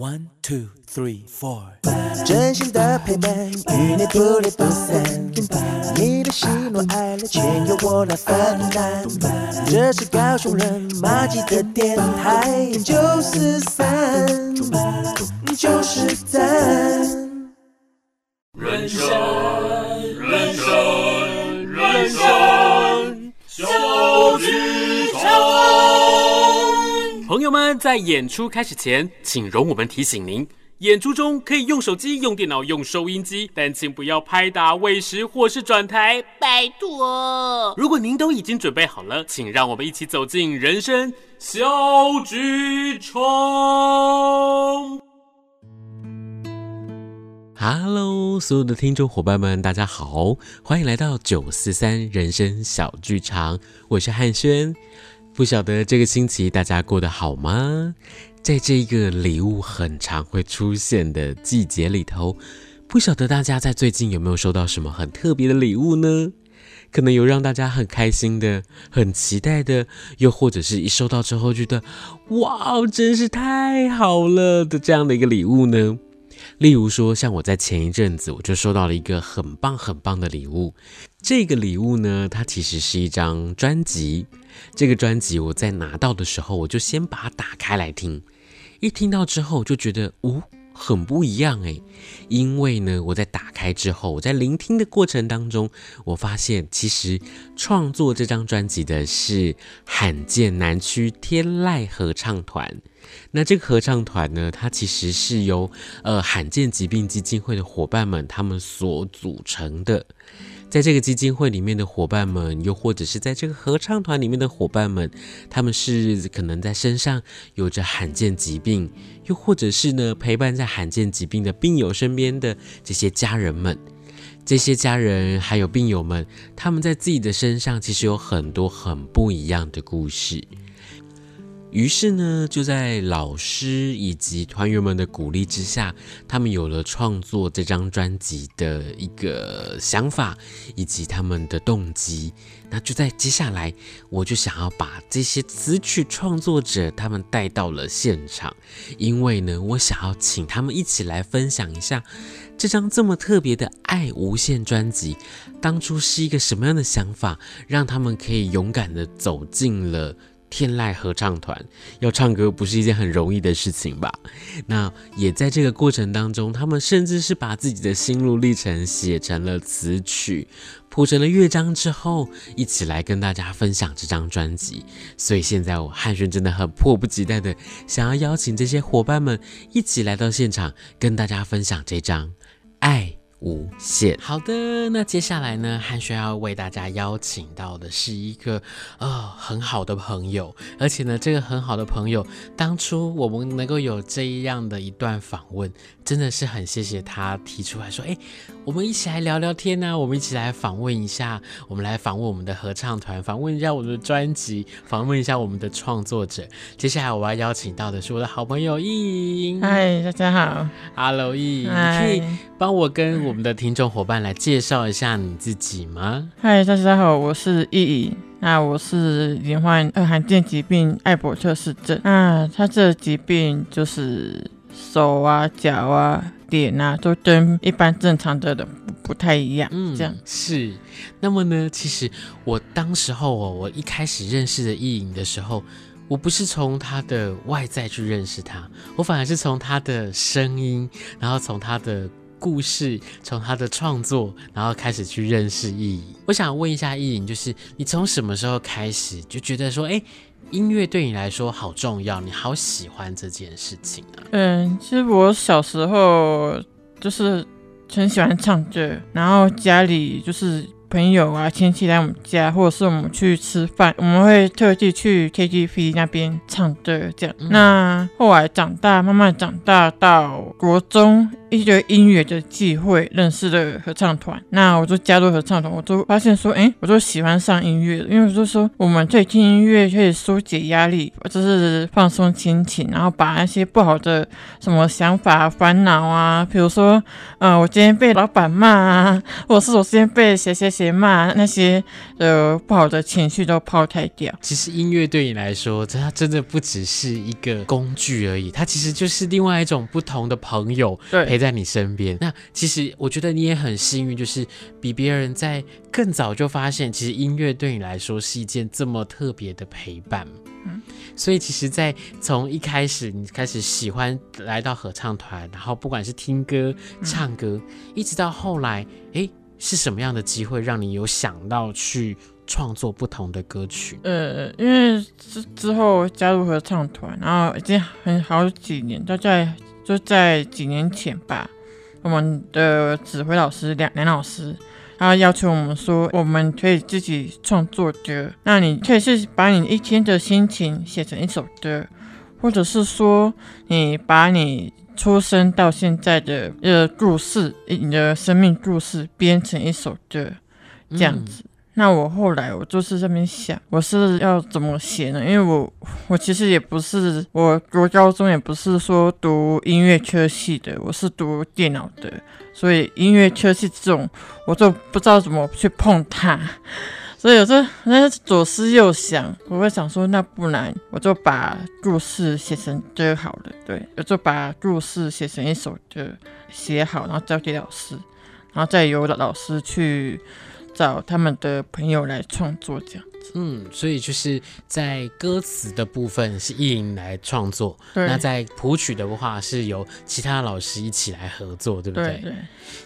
One two three four，真心的陪伴与你不离不散，你的喜怒哀乐全由我来分担。这是高雄人马吉的电台，九四三，九四三。人生，友们，在演出开始前，请容我们提醒您：演出中可以用手机、用电脑、用收音机，但请不要拍打、喂食或是转台，拜托。如果您都已经准备好了，请让我们一起走进人生小剧场。Hello，所有的听众伙伴们，大家好，欢迎来到九四三人生小剧场，我是汉轩。不晓得这个星期大家过得好吗？在这个礼物很常会出现的季节里头，不晓得大家在最近有没有收到什么很特别的礼物呢？可能有让大家很开心的、很期待的，又或者是一收到之后觉得哇，真是太好了的这样的一个礼物呢？例如说，像我在前一阵子我就收到了一个很棒很棒的礼物。这个礼物呢，它其实是一张专辑。这个专辑我在拿到的时候，我就先把它打开来听。一听到之后，就觉得哦，很不一样诶。因为呢，我在打开之后，我在聆听的过程当中，我发现其实创作这张专辑的是罕见南区天籁合唱团。那这个合唱团呢，它其实是由呃罕见疾病基金会的伙伴们他们所组成的。在这个基金会里面的伙伴们，又或者是在这个合唱团里面的伙伴们，他们是可能在身上有着罕见疾病，又或者是呢陪伴在罕见疾病的病友身边的这些家人们。这些家人还有病友们，他们在自己的身上其实有很多很不一样的故事。于是呢，就在老师以及团员们的鼓励之下，他们有了创作这张专辑的一个想法以及他们的动机。那就在接下来，我就想要把这些词曲创作者他们带到了现场，因为呢，我想要请他们一起来分享一下这张这么特别的《爱无限》专辑，当初是一个什么样的想法，让他们可以勇敢的走进了。天籁合唱团要唱歌不是一件很容易的事情吧？那也在这个过程当中，他们甚至是把自己的心路历程写成了词曲，谱成了乐章之后，一起来跟大家分享这张专辑。所以现在我汉轩真的很迫不及待的想要邀请这些伙伴们一起来到现场，跟大家分享这张爱无限。好的，那接下来呢，汉轩要为大家邀请到的是一个呃很好的朋友，而且呢，这个很好的朋友，当初我们能够有这样的一段访问，真的是很谢谢他提出来说，哎，我们一起来聊聊天呢、啊，我们一起来访问一下，我们来访问我们的合唱团，访问一下我们的专辑，访问一下我们的创作者。接下来我要邀请到的是我的好朋友易莹。嗨，大家好，Hello，易莹，你可以帮我跟我们的听众伙伴来介绍一下你自己吗？嗨，大家好，我是意颖。那我是罹患二罕见疾病艾伯特氏症。那他这疾病就是手啊、脚啊、脸啊，都跟一般正常的人不不太一样。嗯，这样是。那么呢，其实我当时候哦，我一开始认识的意颖的时候，我不是从他的外在去认识他，我反而是从他的声音，然后从他的。故事从他的创作，然后开始去认识意颖。我想问一下意颖，就是你从什么时候开始就觉得说，哎，音乐对你来说好重要，你好喜欢这件事情啊？嗯，其实我小时候就是很喜欢唱歌，然后家里就是。朋友啊，亲戚来我们家，或者是我们去吃饭，我们会特地去 KTV 那边唱歌，这样。嗯、那后来长大，慢慢长大到国中一堆音乐的机会认识了合唱团，那我就加入合唱团，我就发现说，哎，我就喜欢上音乐，因为我就说我们可以听音乐可以疏解压力，就是放松心情，然后把那些不好的什么想法、烦恼啊，比如说，嗯、呃，我今天被老板骂啊，或者是我今天被谁谁谁骂，那些呃不好的情绪都抛开掉。其实音乐对你来说，它真的不只是一个工具而已，它其实就是另外一种不同的朋友，陪在你身边。那其实我觉得你也很幸运，就是比别人在更早就发现，其实音乐对你来说是一件这么特别的陪伴。嗯，所以其实，在从一开始你开始喜欢来到合唱团，然后不管是听歌、唱歌，嗯、一直到后来，哎，是什么样的机会让你有想到去创作不同的歌曲？呃，因为之之后加入合唱团，然后已经很好几年，大概就在几年前吧。我们的指挥老师梁梁老师，他要求我们说，我们可以自己创作歌。那你可以是把你一天的心情写成一首歌，或者是说，你把你出生到现在的呃故事，你的生命故事编成一首歌，这样子。那我后来我就是这边想，我是要怎么写呢？因为我我其实也不是我我高中也不是说读音乐科系的，我是读电脑的，所以音乐科系这种我就不知道怎么去碰它，所以有时候那左思右想，我会想说，那不然我就把故事写成歌好了，对，我就把故事写成一首歌，写好，然后交给老师，然后再由老师去。找他们的朋友来创作这样子，嗯，所以就是在歌词的部分是意林来创作，那在谱曲的话是由其他老师一起来合作，对不对？对，对。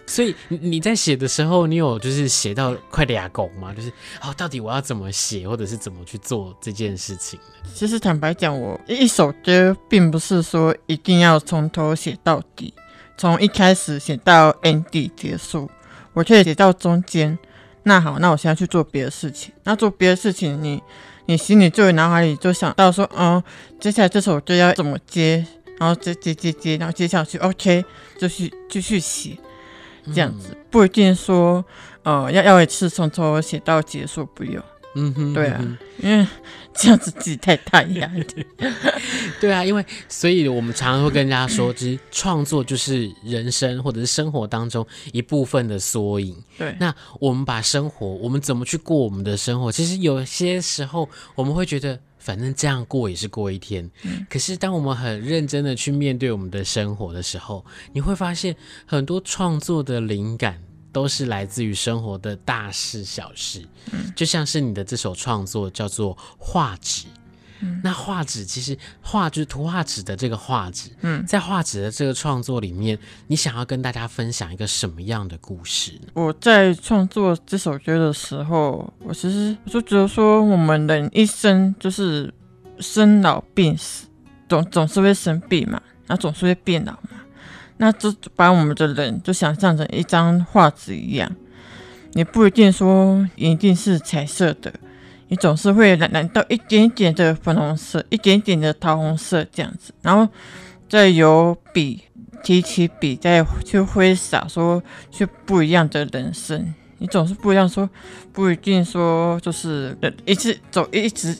所以你在写的时候，你有就是写到快俩拱吗？就是哦，到底我要怎么写，或者是怎么去做这件事情呢？其实坦白讲，我一首歌并不是说一定要从头写到底，从一开始写到 ending 结束，我可以写到中间。那好，那我现在去做别的事情。那做别的事情，你你心里就会脑海里就想到说，哦，接下来这首歌要怎么接，然后接接接接，然后接下去，OK，就去继续写，这样子，嗯、不一定说，呃，要要一次从头写到结束，不用。嗯哼，对啊，因为这样子自己太大压力。对啊，因为所以我们常常会跟人家说，其实创作就是人生或者是生活当中一部分的缩影。对，那我们把生活，我们怎么去过我们的生活？其实有些时候我们会觉得，反正这样过也是过一天。嗯、可是当我们很认真的去面对我们的生活的时候，你会发现很多创作的灵感。都是来自于生活的大事小事，嗯，就像是你的这首创作叫做画纸，嗯，那画纸其实画就是图画纸的这个画纸，嗯，在画纸的这个创作里面，你想要跟大家分享一个什么样的故事？我在创作这首歌的时候，我其实我就觉得说，我们人一生就是生老病死，总总是会生病嘛，那总是会变老嘛。那就把我们的人就想象成一张画纸一样，你不一定说一定是彩色的，你总是会染染到一点点的粉红色，一点点的桃红色这样子，然后再由笔提起笔，再去挥洒，说去不一样的人生，你总是不一样说，不一定说就是一直走一直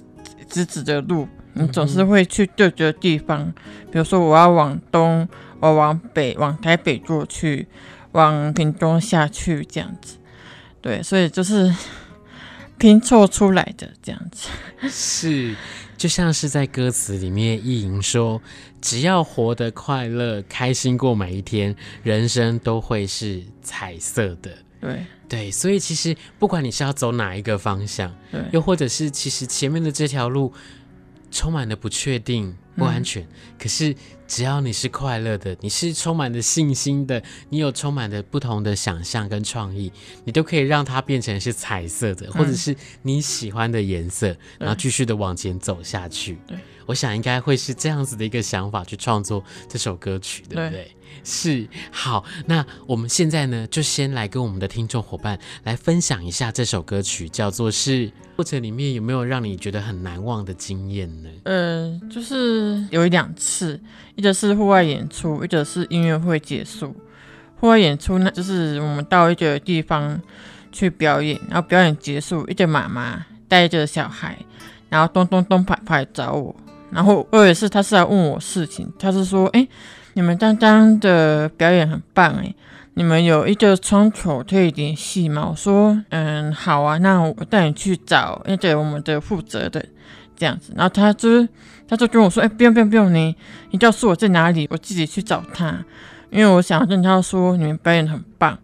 直直的路，你总是会去对的地方，比如说我要往东。我往北，往台北过去，往屏东下去，这样子，对，所以就是拼凑出来的这样子。是，就像是在歌词里面，意淫说：“只要活得快乐、开心过每一天，人生都会是彩色的。”对对，所以其实不管你是要走哪一个方向，对，又或者是其实前面的这条路充满了不确定。不安全，嗯、可是只要你是快乐的，你是充满着信心的，你有充满着不同的想象跟创意，你都可以让它变成是彩色的，嗯、或者是你喜欢的颜色，对然后继续的往前走下去。对，我想应该会是这样子的一个想法去创作这首歌曲，对不对？对是。好，那我们现在呢，就先来跟我们的听众伙伴来分享一下这首歌曲，叫做是。过程里面有没有让你觉得很难忘的经验呢？呃，就是有一两次，一个是户外演出，一个是音乐会结束。户外演出呢，就是我们到一个地方去表演，然后表演结束，一个妈妈带着小孩，然后咚咚咚跑跑来找我，然后我也是，他是来问我事情，他是说，哎，你们刚刚的表演很棒，哎，你们有一个窗口可以联系吗？我说，嗯，好啊，那我带你去找那个我们的负责的这样子，然后他就他就跟我说，哎，不用不用不用，你你告诉我在哪里，我自己去找他。因为我想跟他说，你们表演很棒。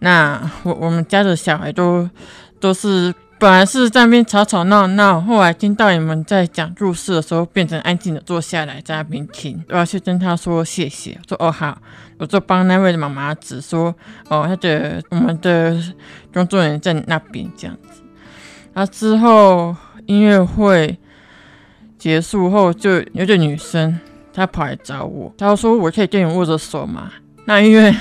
那我我们家的小孩都都是本来是在那边吵吵闹闹，后来听到你们在讲故事的时候，变成安静的坐下来在那边听。我要去跟他说谢谢，说哦好，我就帮那位妈妈指说哦，他的我们的工作人员在那边这样子。然后之后音乐会结束后，就有个女生。她跑来找我，她说：“我可以跟你握着手吗？”那因为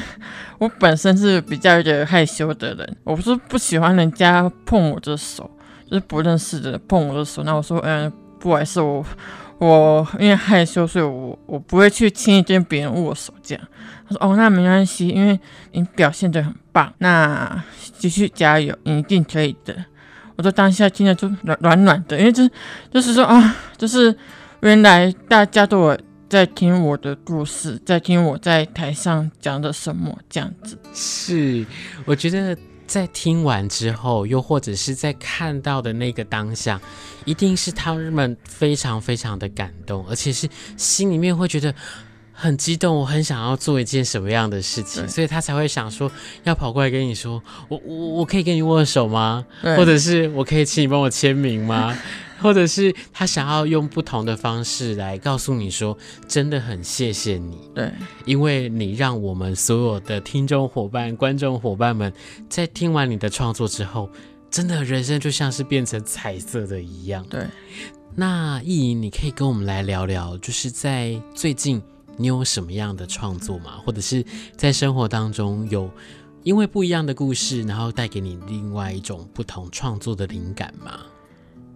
我本身是比较有点害羞的人，我不是不喜欢人家碰我的手，就是不认识的人碰我的手。那我说：“嗯，不好意思，我我因为害羞，所以我我不会去轻易跟别人握手。”这样，他说：“哦，那没关系，因为你表现得很棒，那继续加油，你一定可以的。”我说当下听了就暖暖暖的，因为就是就是说啊，就是原来大家对我。在听我的故事，在听我在台上讲的什么，这样子。是，我觉得在听完之后，又或者是在看到的那个当下，一定是他们非常非常的感动，而且是心里面会觉得很激动，我很想要做一件什么样的事情，所以他才会想说要跑过来跟你说，我我我可以跟你握手吗？或者是我可以请你帮我签名吗？或者是他想要用不同的方式来告诉你说，真的很谢谢你，对，因为你让我们所有的听众伙伴、观众伙伴们，在听完你的创作之后，真的人生就像是变成彩色的一样。对，那易莹，你可以跟我们来聊聊，就是在最近你有什么样的创作吗？或者是在生活当中有因为不一样的故事，然后带给你另外一种不同创作的灵感吗？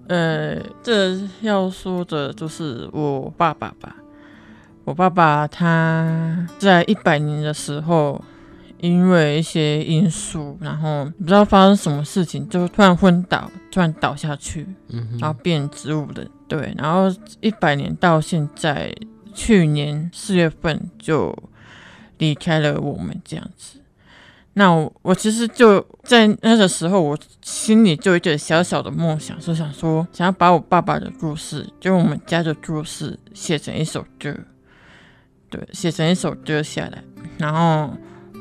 呃，这要说的就是我爸爸吧。我爸爸他在一百年的时候，因为一些因素，然后不知道发生什么事情，就突然昏倒，突然倒下去，嗯，然后变植物人。对，然后一百年到现在，去年四月份就离开了我们这样子。那我我其实就在那个时候，我心里就有一点小小的梦想，是想说，想要把我爸爸的故事，就我们家的故事，写成一首歌，对，写成一首歌下来，然后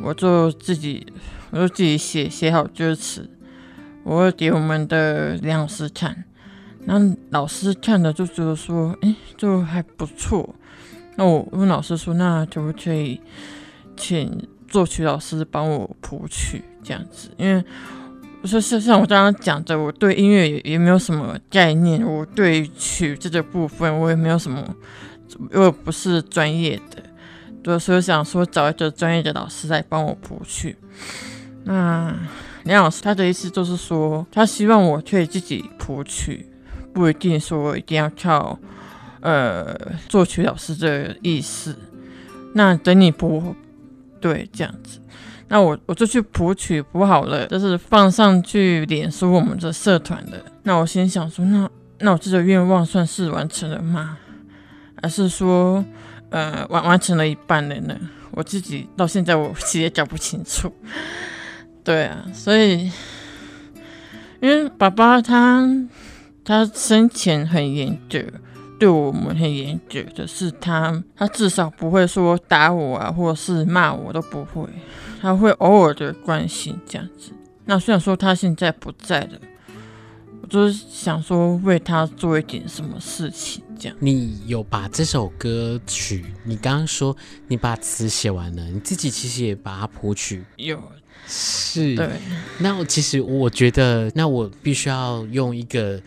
我就自己，我就自己写写好歌词，我会给我们的梁老师看，然后老师看了就觉得说，哎，就还不错。那我问老师说，那可不可以请？作曲老师帮我谱曲这样子，因为我说像像我刚刚讲的，我对音乐也也没有什么概念，我对曲这个部分我也没有什么，因为不是专业的，对，所以想说找一个专业的老师来帮我谱曲。那梁老师他的意思就是说，他希望我可以自己谱曲，不一定说一定要靠呃作曲老师的意思。那等你谱。对，这样子，那我我就去谱曲谱好了，就是放上去脸书我们的社团的。那我心想说，那那我这个愿望算是完成了吗？还是说，呃，完完成了一半了呢？我自己到现在我其实也搞不清楚。对啊，所以，因为爸爸他他生前很严格。对我们很严格的是他，他至少不会说打我啊，或者是骂我都不会，他会偶尔的关心这样子。那虽然说他现在不在了，我就是想说为他做一点什么事情这样。你有把这首歌曲，你刚刚说你把词写完了，你自己其实也把它谱曲。有，是，对。那我其实我觉得，那我必须要用一个。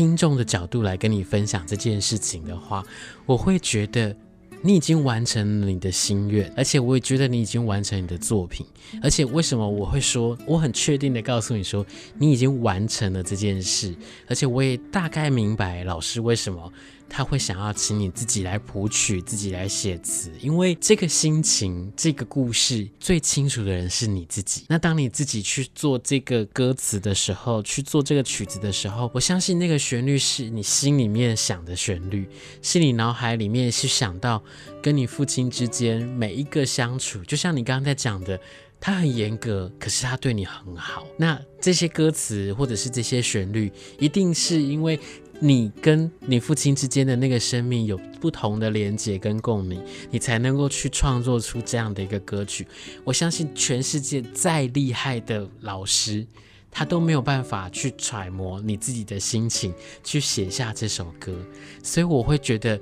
听众的角度来跟你分享这件事情的话，我会觉得你已经完成了你的心愿，而且我也觉得你已经完成你的作品。而且为什么我会说，我很确定的告诉你说，你已经完成了这件事，而且我也大概明白老师为什么他会想要请你自己来谱曲，自己来写词，因为这个心情、这个故事最清楚的人是你自己。那当你自己去做这个歌词的时候，去做这个曲子的时候，我相信那个旋律是你心里面想的旋律，是你脑海里面是想到跟你父亲之间每一个相处，就像你刚刚在讲的，他很严格，可是他对你很好。那这些歌词或者是这些旋律，一定是因为。你跟你父亲之间的那个生命有不同的连接跟共鸣，你才能够去创作出这样的一个歌曲。我相信全世界再厉害的老师，他都没有办法去揣摩你自己的心情，去写下这首歌。所以我会觉得，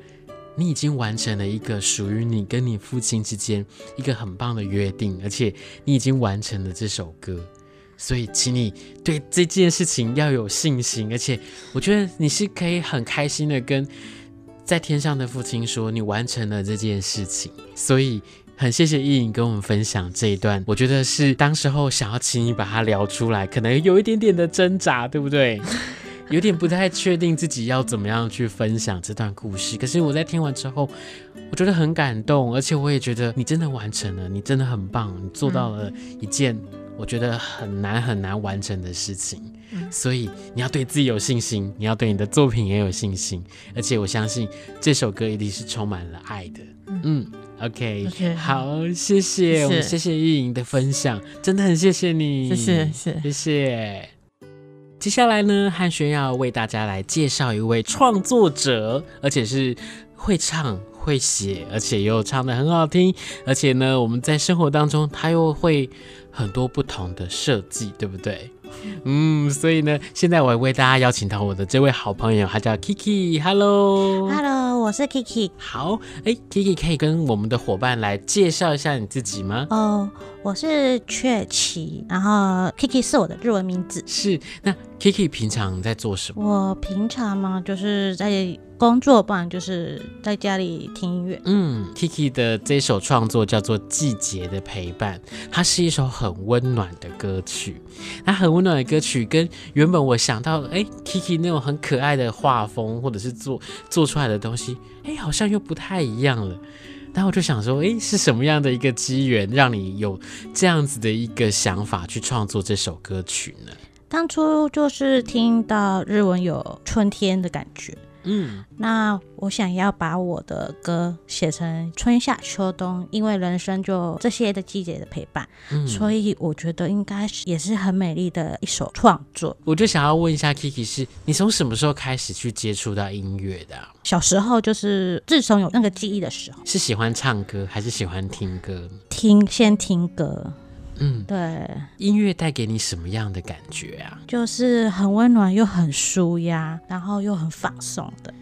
你已经完成了一个属于你跟你父亲之间一个很棒的约定，而且你已经完成了这首歌。所以，请你对这件事情要有信心，而且我觉得你是可以很开心的跟在天上的父亲说，你完成了这件事情。所以，很谢谢意颖跟我们分享这一段，我觉得是当时候想要请你把它聊出来，可能有一点点的挣扎，对不对？有点不太确定自己要怎么样去分享这段故事。可是我在听完之后，我觉得很感动，而且我也觉得你真的完成了，你真的很棒，你做到了一件。我觉得很难很难完成的事情，所以你要对自己有信心，你要对你的作品也有信心，而且我相信这首歌一定是充满了爱的。嗯，OK，, okay 好，谢谢，谢谢我们谢谢意莹的分享，真的很谢谢你，谢谢谢谢谢。接下来呢，汉轩要为大家来介绍一位创作者，而且是会唱。会写，而且又唱的很好听，而且呢，我们在生活当中，他又会很多不同的设计，对不对？嗯，所以呢，现在我为大家邀请到我的这位好朋友，他叫 Kiki，Hello，Hello，我是 Kiki。好，哎，Kiki 可以跟我们的伙伴来介绍一下你自己吗？哦，我是雀奇，然后 Kiki 是我的日文名字。是，那 Kiki 平常在做什么？我平常嘛，就是在。工作，不然就是在家里听音乐。嗯，Kiki 的这首创作叫做《季节的陪伴》，它是一首很温暖的歌曲。那很温暖的歌曲，跟原本我想到，哎，Kiki 那种很可爱的画风，或者是做做出来的东西，哎，好像又不太一样了。然后我就想说，哎，是什么样的一个机缘，让你有这样子的一个想法去创作这首歌曲呢？当初就是听到日文有春天的感觉。嗯，那我想要把我的歌写成春夏秋冬，因为人生就这些的季节的陪伴，嗯，所以我觉得应该是也是很美丽的一首创作。我就想要问一下 Kiki，是你从什么时候开始去接触到音乐的啊？小时候就是自从有那个记忆的时候。是喜欢唱歌还是喜欢听歌？听，先听歌。嗯，对，音乐带给你什么样的感觉啊？就是很温暖又很舒压，然后又很放松的。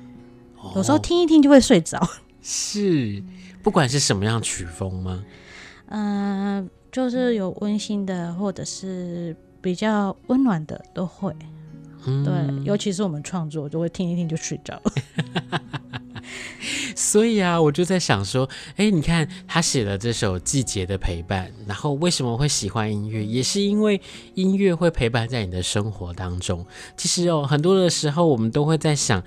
哦，有时候听一听就会睡着。是，不管是什么样曲风吗？嗯、呃，就是有温馨的，或者是比较温暖的都会。嗯，对，尤其是我们创作，就会听一听就睡着。所以啊，我就在想说，哎，你看他写了这首《季节的陪伴》，然后为什么会喜欢音乐？也是因为音乐会陪伴在你的生活当中。其实哦，很多的时候我们都会在想，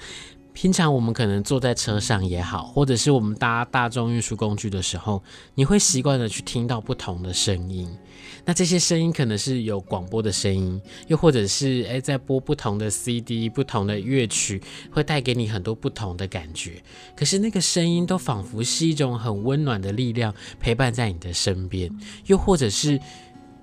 平常我们可能坐在车上也好，或者是我们搭大众运输工具的时候，你会习惯的去听到不同的声音。那这些声音可能是有广播的声音，又或者是诶，在播不同的 CD、不同的乐曲，会带给你很多不同的感觉。可是那个声音都仿佛是一种很温暖的力量，陪伴在你的身边。又或者是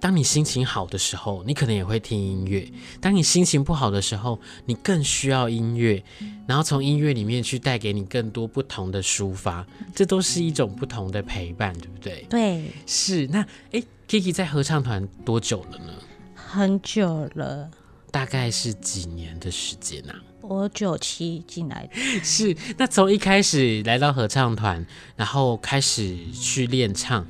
当你心情好的时候，你可能也会听音乐；当你心情不好的时候，你更需要音乐，然后从音乐里面去带给你更多不同的抒发。这都是一种不同的陪伴，对不对？对，是。那诶。Kiki 在合唱团多久了呢？很久了，大概是几年的时间啊？我九七进来的。是，那从一开始来到合唱团，然后开始去练唱，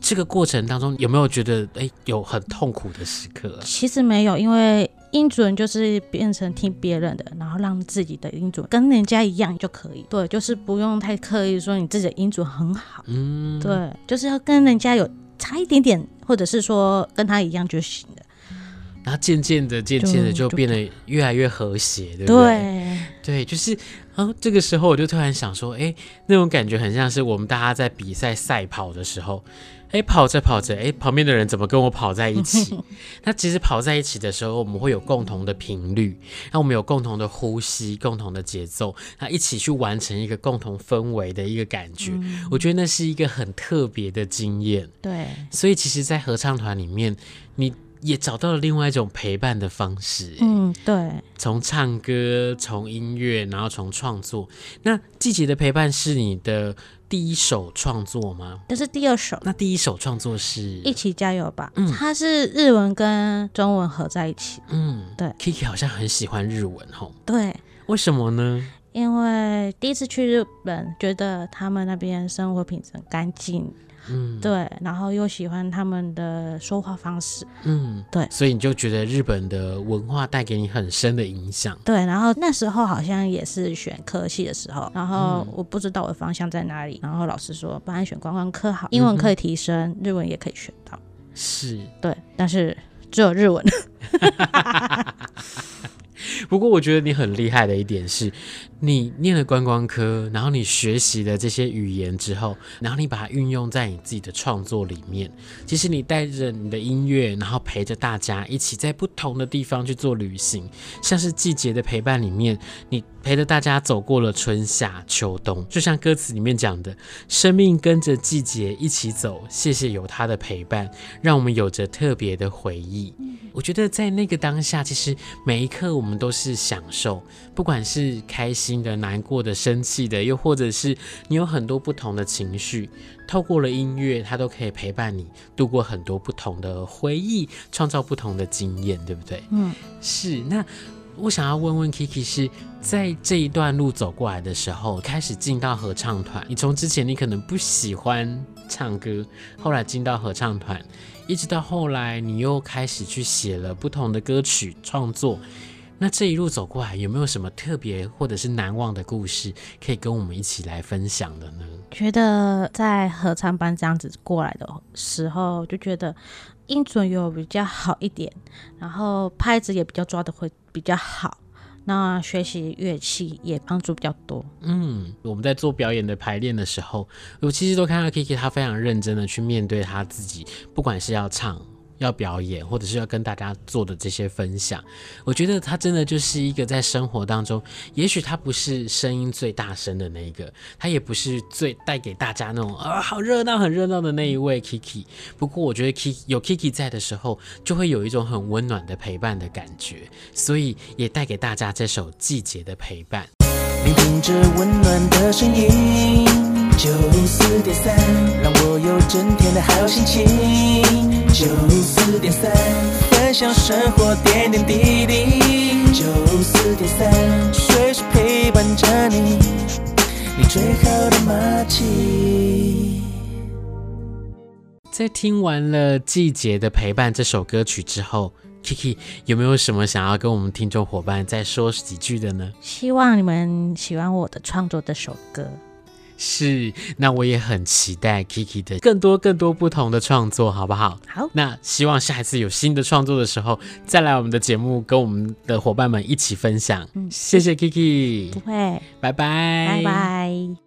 这个过程当中有没有觉得哎、欸、有很痛苦的时刻啊？其实没有，因为音准就是变成听别人的，然后让自己的音准跟人家一样就可以。对，就是不用太刻意说你自己的音准很好。嗯，对，就是要跟人家有差一点点。或者是说跟他一样就行了。然后渐渐的、渐渐的就变得越来越和谐，对不对？对，对，就是啊，这个时候我就突然想说，哎，那种感觉很像是我们大家在比赛赛跑的时候。哎，跑着跑着，哎，旁边的人怎么跟我跑在一起？那其实跑在一起的时候，我们会有共同的频率，那我们有共同的呼吸、共同的节奏，那一起去完成一个共同氛围的一个感觉。嗯、我觉得那是一个很特别的经验。对，所以其实，在合唱团里面，你也找到了另外一种陪伴的方式。嗯，对，从唱歌，从音乐，然后从创作。那季节的陪伴是你的。第一首创作吗？这是第二首。那第一首创作是一起加油吧。嗯，它是日文跟中文合在一起。嗯，对。Kiki 好像很喜欢日文吼。对。为什么呢？因为第一次去日本，觉得他们那边生活品质很干净。嗯，对，然后又喜欢他们的说话方式，嗯，对，所以你就觉得日本的文化带给你很深的影响。对，然后那时候好像也是选科系的时候，然后我不知道我的方向在哪里，然后老师说，不然选观光科好，英文可以提升，日文也可以学到。是，对，但是只有日文。不过我觉得你很厉害的一点是，你念了观光科，然后你学习了这些语言之后，然后你把它运用在你自己的创作里面。其实你带着你的音乐，然后陪着大家一起在不同的地方去做旅行，像是季节的陪伴里面，你陪着大家走过了春夏秋冬，就像歌词里面讲的，生命跟着季节一起走。谢谢有他的陪伴，让我们有着特别的回忆。我觉得在那个当下，其实每一刻我们都是享受，不管是开心的、难过的、生气的，又或者是你有很多不同的情绪，透过了音乐，它都可以陪伴你度过很多不同的回忆，创造不同的经验，对不对？嗯，是。那我想要问问 Kiki，是在这一段路走过来的时候，开始进到合唱团，你从之前你可能不喜欢唱歌，后来进到合唱团。一直到后来，你又开始去写了不同的歌曲创作。那这一路走过来，有没有什么特别或者是难忘的故事，可以跟我们一起来分享的呢？觉得在合唱班这样子过来的时候，就觉得音准有比较好一点，然后拍子也比较抓的会比较好。那学习乐器也帮助比较多。嗯，我们在做表演的排练的时候，我其实都看到 Kiki 他非常认真的去面对他自己，不管是要唱。要表演，或者是要跟大家做的这些分享，我觉得他真的就是一个在生活当中，也许他不是声音最大声的那一个，他也不是最带给大家那种啊好热闹、很热闹的那一位 Kiki。不过我觉得 Kiki 有 Kiki 在的时候，就会有一种很温暖的陪伴的感觉，所以也带给大家这首季节的陪伴。聆听着温暖的声音，九四点三，让我有整天的好心情。九四点三，分享生活点点滴滴。九四点三，随时陪伴着你，你最好的默契。在听完了《季节的陪伴》这首歌曲之后，Kiki 有没有什么想要跟我们听众伙伴再说几句的呢？希望你们喜欢我的创作这首歌。是，那我也很期待 Kiki 的更多更多不同的创作，好不好？好，那希望下一次有新的创作的时候，再来我们的节目，跟我们的伙伴们一起分享。嗯，谢谢 Kiki，不会，拜拜，拜拜。